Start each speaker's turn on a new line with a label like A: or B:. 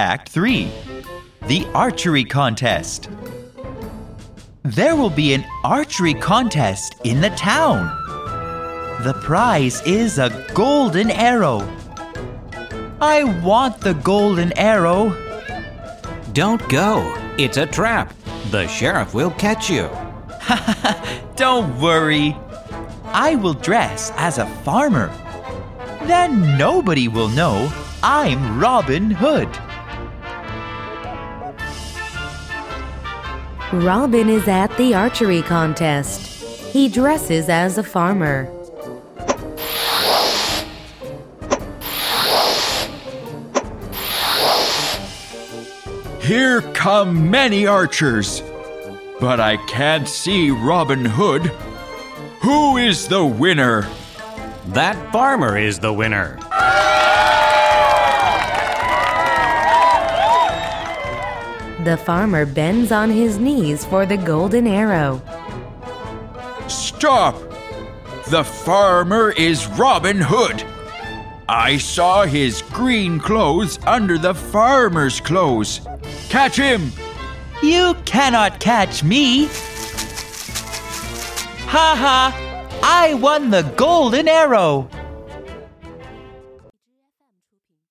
A: Act 3 The Archery Contest. There will be an archery contest in the town. The prize is a golden arrow. I want the golden arrow.
B: Don't go. It's a trap. The sheriff will catch you.
A: Don't worry. I will dress as a farmer. Then nobody will know I'm Robin Hood.
C: Robin is at the archery contest. He dresses as a farmer.
D: Here come many archers, but I can't see Robin Hood. Who is the winner?
B: That farmer is the winner.
C: The farmer bends on his knees for the golden arrow.
D: Stop! The farmer is Robin Hood. I saw his green clothes under the farmer's clothes. Catch him!
A: You cannot catch me. Ha ha! I won the golden arrow.